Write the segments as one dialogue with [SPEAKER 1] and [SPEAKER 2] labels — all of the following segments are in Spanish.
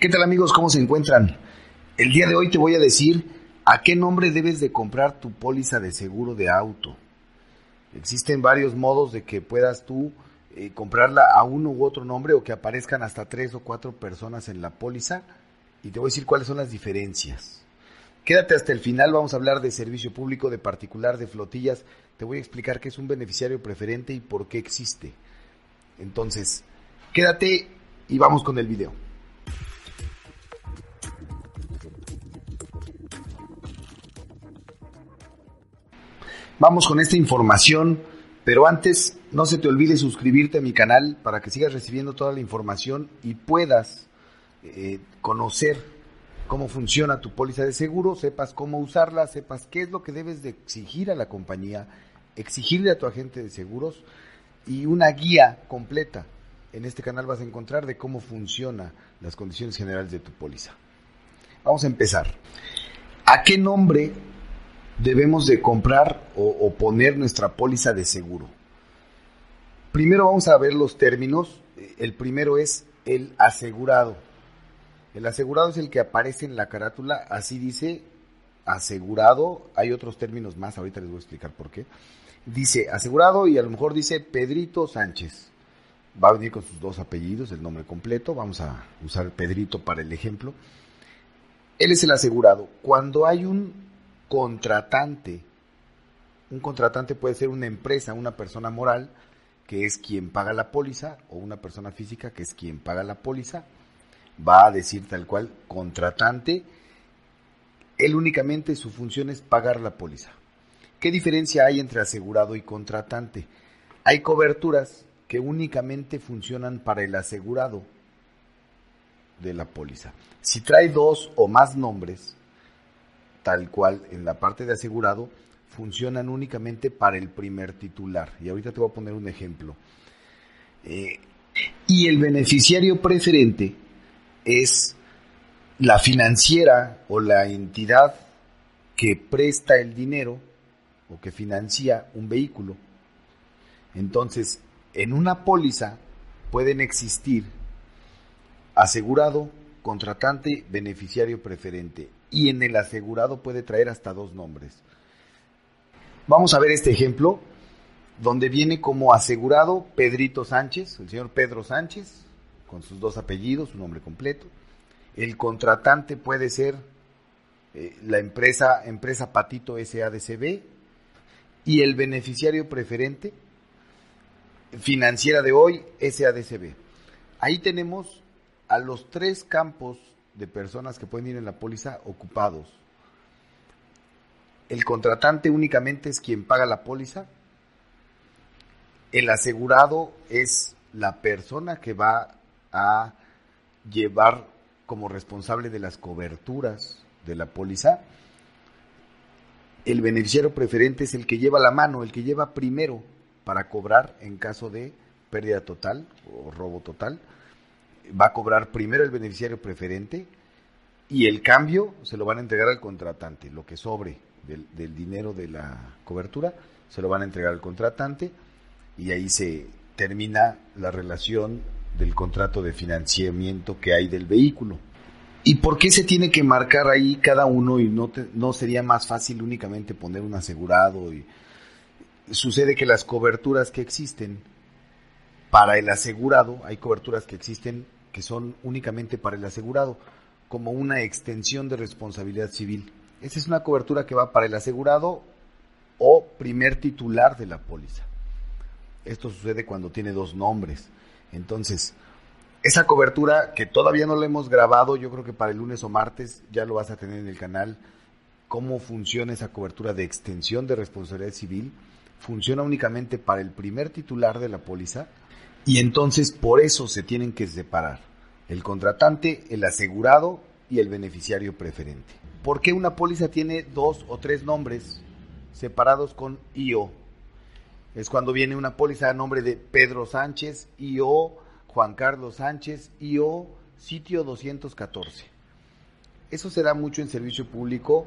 [SPEAKER 1] ¿Qué tal amigos? ¿Cómo se encuentran? El día de hoy te voy a decir a qué nombre debes de comprar tu póliza de seguro de auto. Existen varios modos de que puedas tú eh, comprarla a uno u otro nombre o que aparezcan hasta tres o cuatro personas en la póliza y te voy a decir cuáles son las diferencias. Quédate hasta el final, vamos a hablar de servicio público, de particular, de flotillas. Te voy a explicar qué es un beneficiario preferente y por qué existe. Entonces, quédate y vamos con el video. Vamos con esta información, pero antes no se te olvide suscribirte a mi canal para que sigas recibiendo toda la información y puedas eh, conocer cómo funciona tu póliza de seguro, sepas cómo usarla, sepas qué es lo que debes de exigir a la compañía, exigirle a tu agente de seguros y una guía completa. En este canal vas a encontrar de cómo funciona las condiciones generales de tu póliza. Vamos a empezar. ¿A qué nombre debemos de comprar o, poner nuestra póliza de seguro? Primero vamos a ver los términos. El primero es el asegurado. El asegurado es el que aparece en la carátula, así dice asegurado. Hay otros términos más, ahorita les voy a explicar por qué. Dice asegurado y a lo mejor dice Pedrito Sánchez. Va a venir con sus dos apellidos, el nombre completo. Vamos a usar Pedrito para el ejemplo. Él es el asegurado. Cuando hay un contratante. Un contratante puede ser una empresa, una persona moral, que es quien paga la póliza, o una persona física, que es quien paga la póliza. Va a decir tal cual, contratante. Él únicamente su función es pagar la póliza. ¿Qué diferencia hay entre asegurado y contratante? Hay coberturas que únicamente funcionan para el asegurado de la póliza. Si trae dos o más nombres, tal cual en la parte de asegurado, funcionan únicamente para el primer titular. Y ahorita te voy a poner un ejemplo. Eh, y el beneficiario preferente es la financiera o la entidad que presta el dinero o que financia un vehículo. Entonces, en una póliza pueden existir asegurado, contratante, beneficiario preferente y en el asegurado puede traer hasta dos nombres. Vamos a ver este ejemplo donde viene como asegurado Pedrito Sánchez, el señor Pedro Sánchez, con sus dos apellidos, su nombre completo. El contratante puede ser eh, la empresa, empresa Patito SADCB y el beneficiario preferente financiera de hoy SADCB. Ahí tenemos a los tres campos de personas que pueden ir en la póliza ocupados. El contratante únicamente es quien paga la póliza. El asegurado es la persona que va a llevar como responsable de las coberturas de la póliza. El beneficiario preferente es el que lleva la mano, el que lleva primero para cobrar en caso de pérdida total o robo total va a cobrar primero el beneficiario preferente y el cambio se lo van a entregar al contratante. Lo que sobre del, dinero de la cobertura se lo van a entregar al contratante y ahí se termina la relación del contrato de financiamiento que hay del vehículo. ¿Y por qué se tiene que marcar ahí cada uno y no, no sería más fácil únicamente poner un asegurado? Y sucede que las coberturas que existen para el asegurado, hay coberturas que existen que son únicamente para el asegurado, como una extensión de responsabilidad civil. Esa es una cobertura que va para el asegurado o primer titular de la póliza. Esto sucede cuando tiene dos nombres. Entonces, esa cobertura que todavía no la hemos grabado, yo creo que para el lunes o martes ya lo vas a tener en el canal, cómo funciona esa cobertura de extensión de responsabilidad civil. Funciona únicamente para el primer titular de la póliza y entonces por eso se tienen que separar el contratante, el asegurado y el beneficiario preferente. ¿Por qué una póliza tiene dos o tres nombres separados con IO? Es cuando viene una póliza a nombre de Pedro Sánchez, IO, Juan Carlos Sánchez, IO, sitio 214. Eso se da mucho en servicio público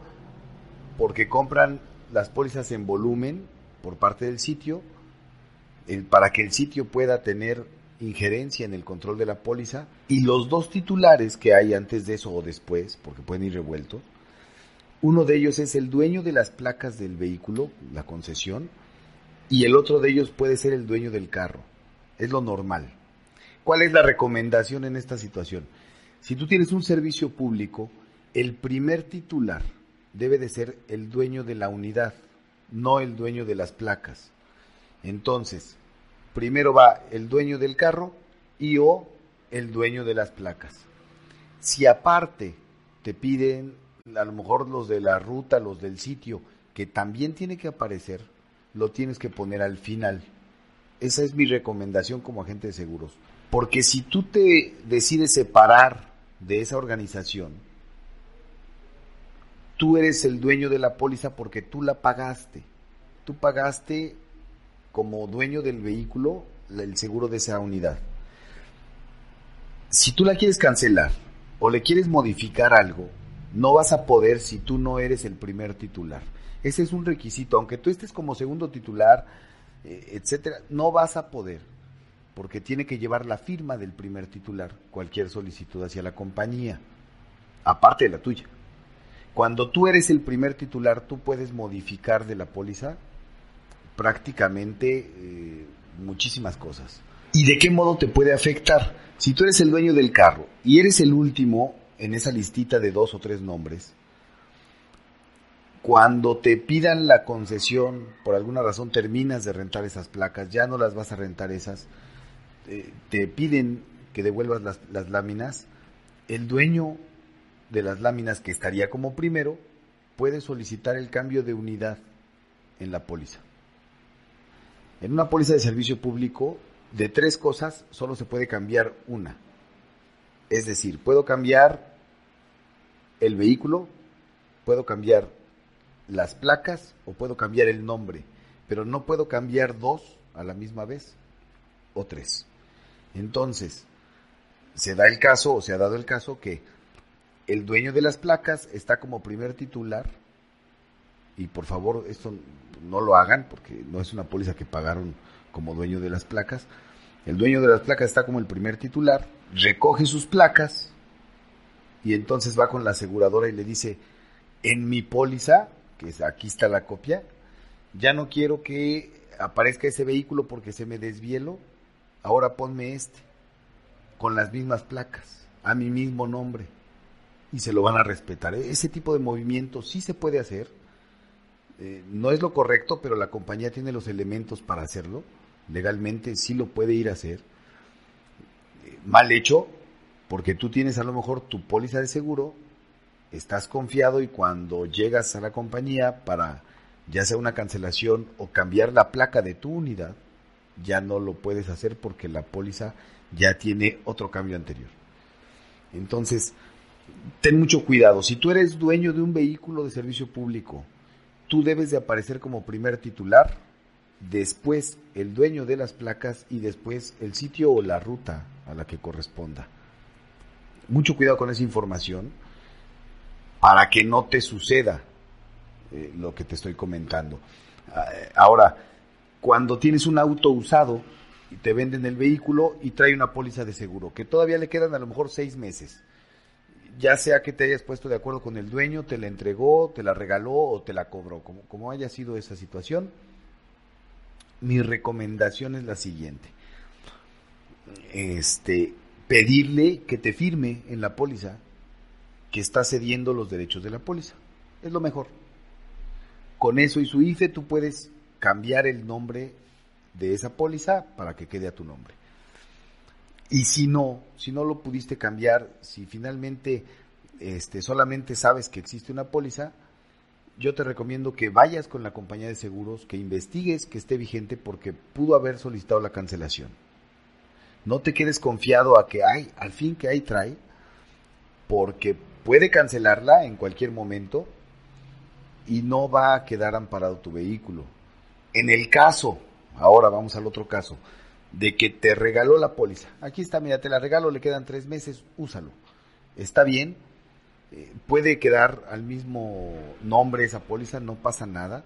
[SPEAKER 1] porque compran las pólizas en volumen por parte del sitio para que el sitio pueda tener injerencia en el control de la póliza y los dos titulares que hay antes de eso o después, porque pueden ir revueltos, uno de ellos es el dueño de las placas del vehículo, la concesión, y el otro de ellos puede ser el dueño del carro. Es lo normal. ¿Cuál es la recomendación en esta situación? Si tú tienes un servicio público, el primer titular debe de ser el dueño de la unidad, no el dueño de las placas. Entonces, primero va el dueño del carro y o el dueño de las placas. Si aparte te piden a lo mejor los de la ruta, los del sitio, que también tiene que aparecer, lo tienes que poner al final. Esa es mi recomendación como agente de seguros. Porque si tú te decides separar de esa organización, tú eres el dueño de la póliza porque tú la pagaste. Tú pagaste como dueño del vehículo el seguro de esa unidad. Si tú la quieres cancelar o le quieres modificar algo, no vas a poder si tú no eres el primer titular. Ese es un requisito, aunque tú estés como segundo titular, eh, etcétera, no vas a poder, porque tiene que llevar la firma del primer titular cualquier solicitud hacia la compañía, aparte de la tuya. Cuando tú eres el primer titular, tú puedes modificar de la póliza prácticamente eh, muchísimas cosas. ¿Y de qué modo te puede afectar? Si tú eres el dueño del carro y eres el último en esa listita de dos o tres nombres, cuando te pidan la concesión, por alguna razón terminas de rentar esas placas, ya no las vas a rentar esas, eh, te piden que devuelvas las, las láminas, el dueño de las láminas que estaría como primero puede solicitar el cambio de unidad en la póliza. En una póliza de servicio público, de tres cosas solo se puede cambiar una. Es decir, puedo cambiar el vehículo, puedo cambiar las placas o puedo cambiar el nombre, pero no puedo cambiar dos a la misma vez o tres. Entonces, se da el caso o se ha dado el caso que el dueño de las placas está como primer titular y por favor esto no lo hagan porque no es una póliza que pagaron como dueño de las placas. El dueño de las placas está como el primer titular, recoge sus placas y entonces va con la aseguradora y le dice, en mi póliza, que es, aquí está la copia, ya no quiero que aparezca ese vehículo porque se me desvielo, ahora ponme este, con las mismas placas, a mi mismo nombre, y se lo van a respetar. Ese tipo de movimiento sí se puede hacer, eh, no es lo correcto, pero la compañía tiene los elementos para hacerlo, legalmente sí lo puede ir a hacer. Eh, mal hecho, porque tú tienes a lo mejor tu póliza de seguro, estás confiado y cuando llegas a la compañía para ya sea una cancelación o cambiar la placa de tu unidad, ya no lo puedes hacer porque la póliza ya tiene otro cambio anterior. Entonces, ten mucho cuidado. Si tú eres dueño de un vehículo de servicio público, tú debes de aparecer como primer titular, después el dueño de las placas y después el sitio o la ruta a la que corresponda mucho cuidado con esa información para que no te suceda eh, lo que te estoy comentando. Ah, ahora, cuando tienes un auto usado y te venden el vehículo y trae una póliza de seguro, que todavía le quedan a lo mejor seis meses, ya sea que te hayas puesto de acuerdo con el dueño, te la entregó, te la regaló o te la cobró, como, como haya sido esa situación, mi recomendación es la siguiente. Este, pedirle que te firme en la póliza que está cediendo los derechos de la póliza. Es lo mejor. Con eso y su IFE tú puedes cambiar el nombre de esa póliza para que quede a tu nombre. Y si no, si no lo pudiste cambiar, si finalmente este, solamente sabes que existe una póliza, yo te recomiendo que vayas con la compañía de seguros, que investigues que esté vigente porque pudo haber solicitado la cancelación. No te quedes confiado a que hay, al fin que hay trae, porque puede cancelarla en cualquier momento y no va a quedar amparado tu vehículo. En el caso, ahora vamos al otro caso, de que te regaló la póliza. Aquí está, mira, te la regalo, le quedan tres meses, úsalo. Está bien, eh, puede quedar al mismo nombre esa póliza, no pasa nada,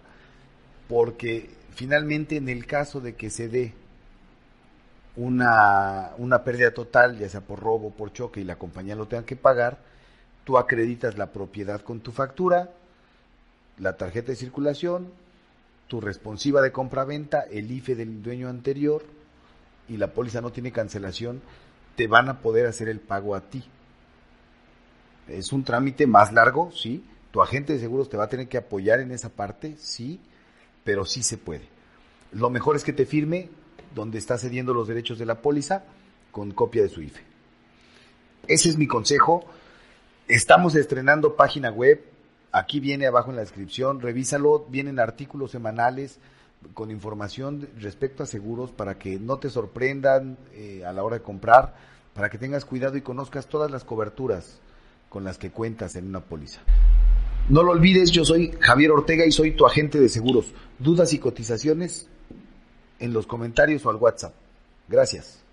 [SPEAKER 1] porque finalmente en el caso de que se dé una, una pérdida total, ya sea por robo, por choque, y la compañía lo tenga que pagar, tú acreditas la propiedad con tu factura, la tarjeta de circulación, tu responsiva de compra-venta, el IFE del dueño anterior, y la póliza no tiene cancelación, te van a poder hacer el pago a ti. Es un trámite más largo, sí. Tu agente de seguros te va a tener que apoyar en esa parte, sí, pero sí se puede. Lo mejor es que te firme donde está cediendo los derechos de la póliza con copia de su IFE. Ese es mi consejo. Estamos estrenando página web. Aquí viene abajo en la descripción. Revísalo. Vienen artículos semanales con información respecto a seguros para que no te sorprendan eh, a la hora de comprar, para que tengas cuidado y conozcas todas las coberturas con las que cuentas en una póliza. No lo olvides, yo soy Javier Ortega y soy tu agente de seguros. Dudas y cotizaciones en los comentarios o al WhatsApp. Gracias.